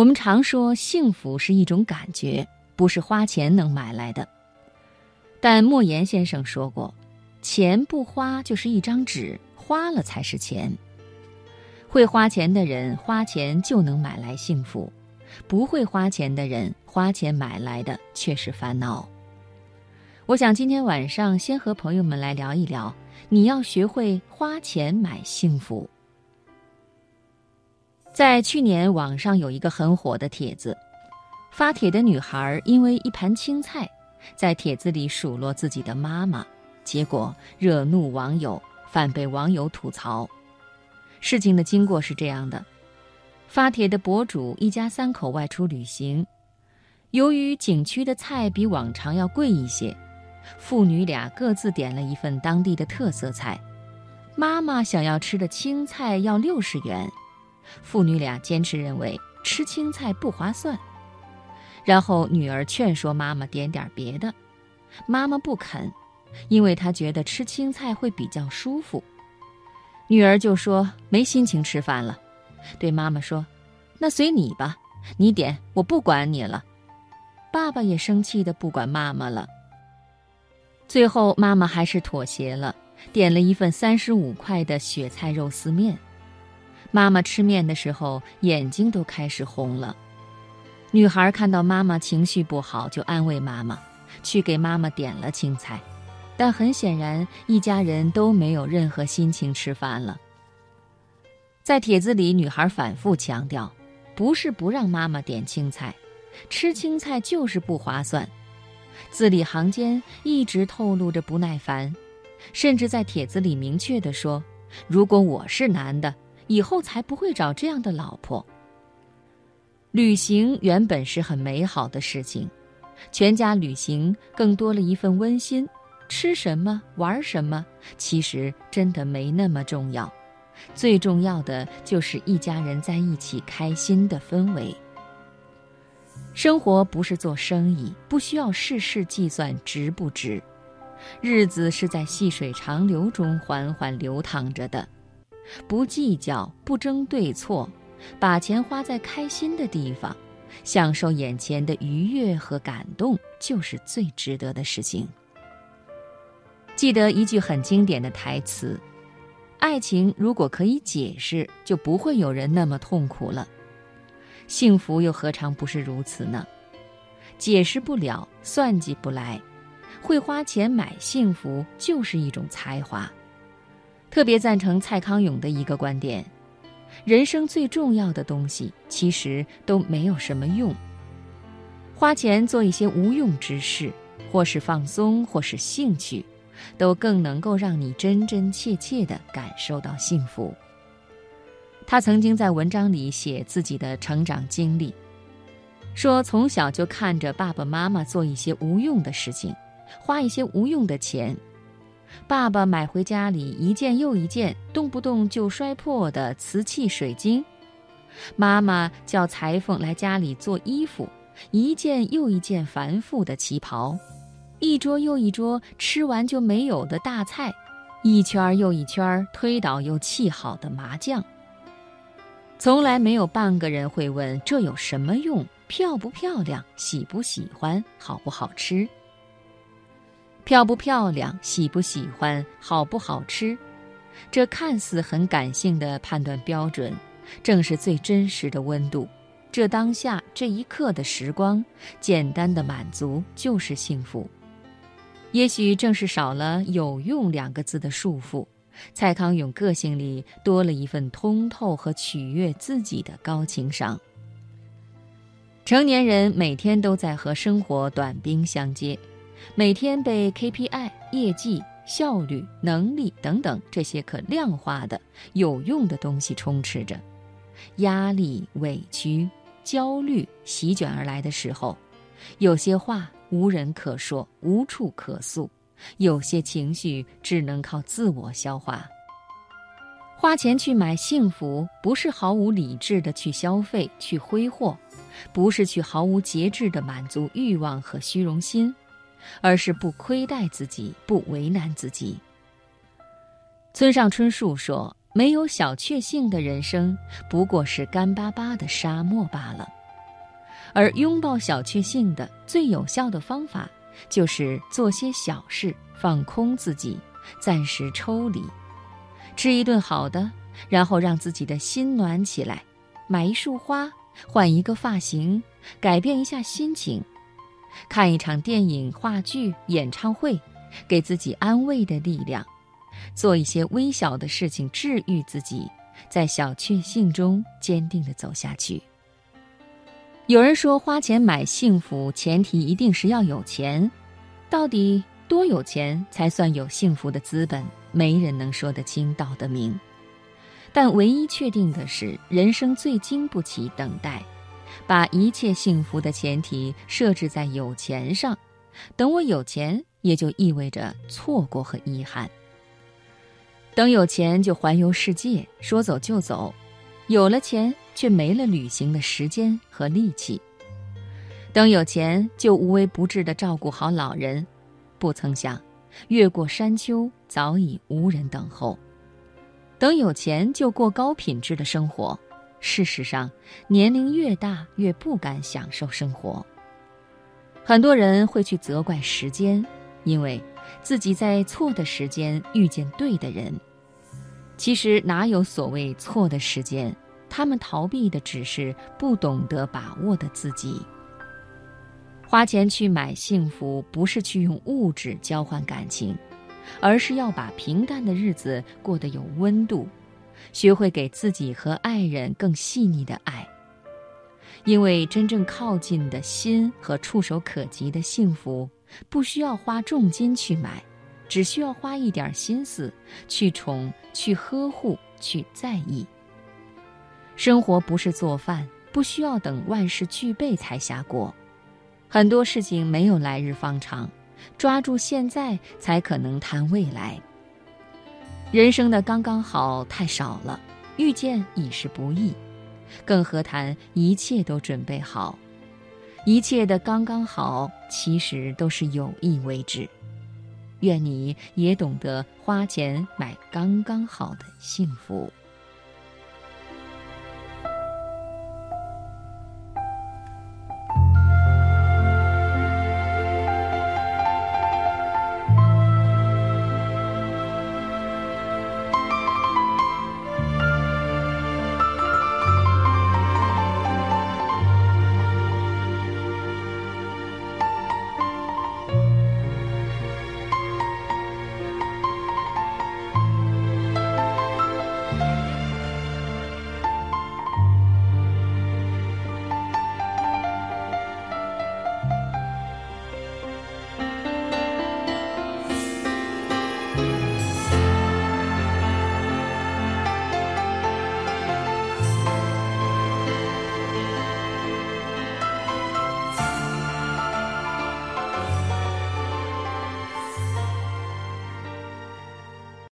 我们常说幸福是一种感觉，不是花钱能买来的。但莫言先生说过，钱不花就是一张纸，花了才是钱。会花钱的人，花钱就能买来幸福；不会花钱的人，花钱买来的却是烦恼。我想今天晚上先和朋友们来聊一聊，你要学会花钱买幸福。在去年，网上有一个很火的帖子，发帖的女孩因为一盘青菜，在帖子里数落自己的妈妈，结果惹怒网友，反被网友吐槽。事情的经过是这样的：发帖的博主一家三口外出旅行，由于景区的菜比往常要贵一些，父女俩各自点了一份当地的特色菜，妈妈想要吃的青菜要六十元。父女俩坚持认为吃青菜不划算，然后女儿劝说妈妈点点别的，妈妈不肯，因为她觉得吃青菜会比较舒服。女儿就说没心情吃饭了，对妈妈说：“那随你吧，你点，我不管你了。”爸爸也生气的不管妈妈了。最后妈妈还是妥协了，点了一份三十五块的雪菜肉丝面。妈妈吃面的时候，眼睛都开始红了。女孩看到妈妈情绪不好，就安慰妈妈，去给妈妈点了青菜。但很显然，一家人都没有任何心情吃饭了。在帖子里，女孩反复强调，不是不让妈妈点青菜，吃青菜就是不划算。字里行间一直透露着不耐烦，甚至在帖子里明确地说：“如果我是男的。”以后才不会找这样的老婆。旅行原本是很美好的事情，全家旅行更多了一份温馨。吃什么玩什么，其实真的没那么重要，最重要的就是一家人在一起开心的氛围。生活不是做生意，不需要事事计算值不值，日子是在细水长流中缓缓流淌着的。不计较，不争对错，把钱花在开心的地方，享受眼前的愉悦和感动，就是最值得的事情。记得一句很经典的台词：“爱情如果可以解释，就不会有人那么痛苦了。幸福又何尝不是如此呢？解释不了，算计不来，会花钱买幸福，就是一种才华。”特别赞成蔡康永的一个观点：人生最重要的东西其实都没有什么用。花钱做一些无用之事，或是放松，或是兴趣，都更能够让你真真切切地感受到幸福。他曾经在文章里写自己的成长经历，说从小就看着爸爸妈妈做一些无用的事情，花一些无用的钱。爸爸买回家里一件又一件动不动就摔破的瓷器水晶，妈妈叫裁缝来家里做衣服，一件又一件繁复的旗袍，一桌又一桌吃完就没有的大菜，一圈又一圈推倒又砌好的麻将。从来没有半个人会问这有什么用，漂不漂亮，喜不喜欢，好不好吃。漂不漂亮，喜不喜欢，好不好吃，这看似很感性的判断标准，正是最真实的温度。这当下这一刻的时光，简单的满足就是幸福。也许正是少了“有用”两个字的束缚，蔡康永个性里多了一份通透和取悦自己的高情商。成年人每天都在和生活短兵相接。每天被 KPI、业绩、效率、能力等等这些可量化的有用的东西充斥着，压力、委屈、焦虑席卷而来的时候，有些话无人可说，无处可诉；有些情绪只能靠自我消化。花钱去买幸福，不是毫无理智的去消费、去挥霍，不是去毫无节制的满足欲望和虚荣心。而是不亏待自己，不为难自己。村上春树说：“没有小确幸的人生，不过是干巴巴的沙漠罢了。”而拥抱小确幸的最有效的方法，就是做些小事，放空自己，暂时抽离，吃一顿好的，然后让自己的心暖起来，买一束花，换一个发型，改变一下心情，看一场电影、话剧、演唱会，给自己安慰的力量，做一些微小的事情治愈自己，在小确幸中坚定地走下去。有人说，花钱买幸福，前提一定是要有钱。到底多有钱才算有幸福的资本？没人能说得清道得明。但唯一确定的是，人生最经不起等待。把一切幸福的前提设置在有钱上，等我有钱，也就意味着错过和遗憾。等有钱就环游世界，说走就走。有了钱。却没了旅行的时间和力气。等有钱，就无微不至地照顾好老人，不曾想，越过山丘早已无人等候。等有钱，就过高品质的生活。事实上，年龄越大，越不敢享受生活。很多人会去责怪时间，因为自己在错的时间遇见对的人。其实哪有所谓错的时间？他们逃避的只是不懂得把握的自己。花钱去买幸福，不是去用物质交换感情，而是要把平淡的日子过得有温度，学会给自己和爱人更细腻的爱。因为真正靠近的心和触手可及的幸福，不需要花重金去买，只需要花一点心思去宠、去呵护、去在意。生活不是做饭，不需要等万事俱备才下锅。很多事情没有来日方长，抓住现在才可能谈未来。人生的刚刚好太少了，遇见已是不易，更何谈一切都准备好？一切的刚刚好，其实都是有意为之。愿你也懂得花钱买刚刚好的幸福。